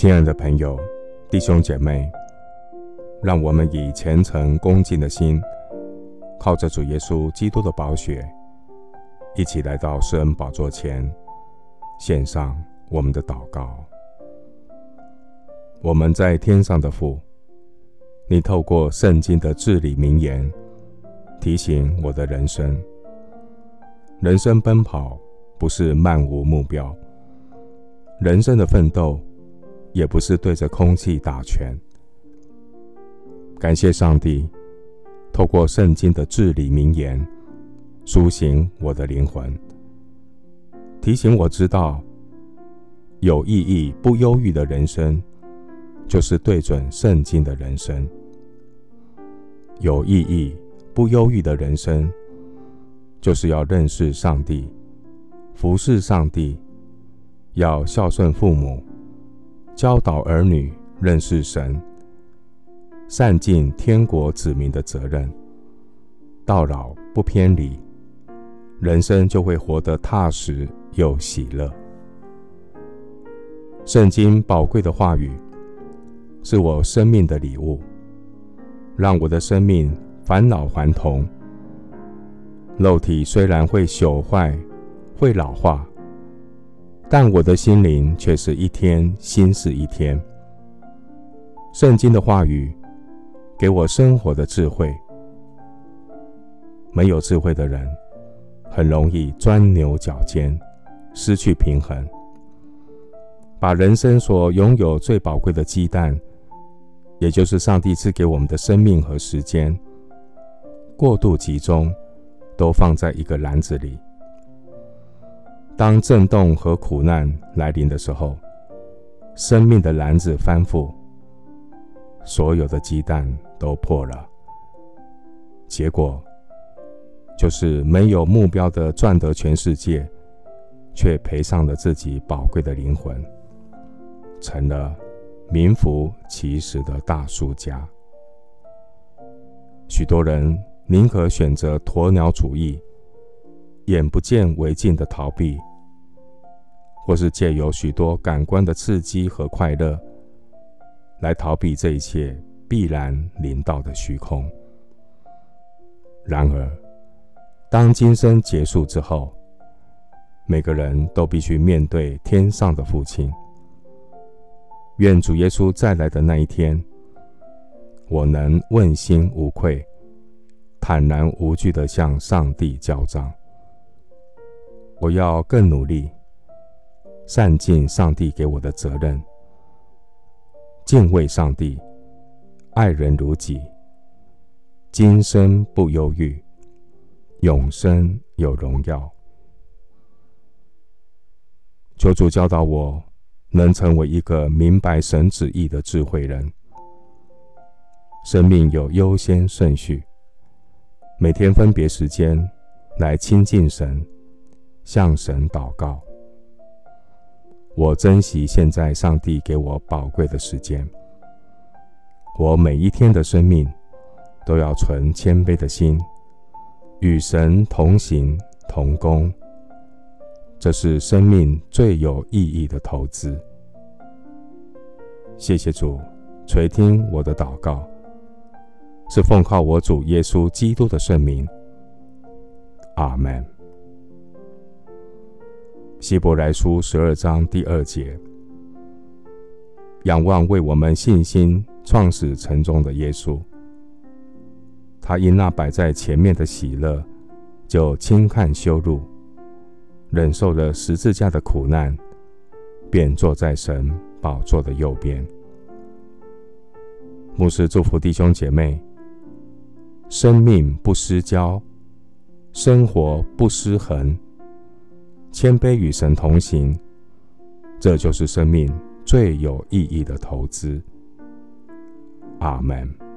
亲爱的朋友、弟兄姐妹，让我们以虔诚恭敬的心，靠着主耶稣基督的宝血，一起来到施恩宝座前，献上我们的祷告。我们在天上的父，你透过圣经的至理名言，提醒我的人生。人生奔跑不是漫无目标，人生的奋斗。也不是对着空气打拳。感谢上帝，透过圣经的至理名言，苏醒我的灵魂，提醒我知道，有意义不忧郁的人生，就是对准圣经的人生。有意义不忧郁的人生，就是要认识上帝，服侍上帝，要孝顺父母。教导儿女认识神，善尽天国子民的责任，到老不偏离，人生就会活得踏实又喜乐。圣经宝贵的话语是我生命的礼物，让我的生命返老还童。肉体虽然会朽坏，会老化。但我的心灵却是一天新似一天。圣经的话语给我生活的智慧。没有智慧的人，很容易钻牛角尖，失去平衡，把人生所拥有最宝贵的鸡蛋，也就是上帝赐给我们的生命和时间，过度集中，都放在一个篮子里。当震动和苦难来临的时候，生命的篮子翻覆，所有的鸡蛋都破了。结果就是没有目标的赚得全世界，却赔上了自己宝贵的灵魂，成了名副其实的大输家。许多人宁可选择鸵鸟主义，眼不见为净的逃避。或是借由许多感官的刺激和快乐，来逃避这一切必然临到的虚空。然而，当今生结束之后，每个人都必须面对天上的父亲。愿主耶稣再来的那一天，我能问心无愧，坦然无惧地向上帝交账。我要更努力。善尽上帝给我的责任，敬畏上帝，爱人如己，今生不忧郁，永生有荣耀。求主教导我，能成为一个明白神旨意的智慧人。生命有优先顺序，每天分别时间来亲近神，向神祷告。我珍惜现在上帝给我宝贵的时间。我每一天的生命都要存谦卑的心，与神同行同工。这是生命最有意义的投资。谢谢主垂听我的祷告，是奉靠我主耶稣基督的圣名。阿门。希伯来书十二章第二节：仰望为我们信心创始成终的耶稣，他因那摆在前面的喜乐，就轻看羞辱，忍受了十字架的苦难，便坐在神宝座的右边。牧师祝福弟兄姐妹：生命不失焦，生活不失衡。谦卑与神同行，这就是生命最有意义的投资。阿门。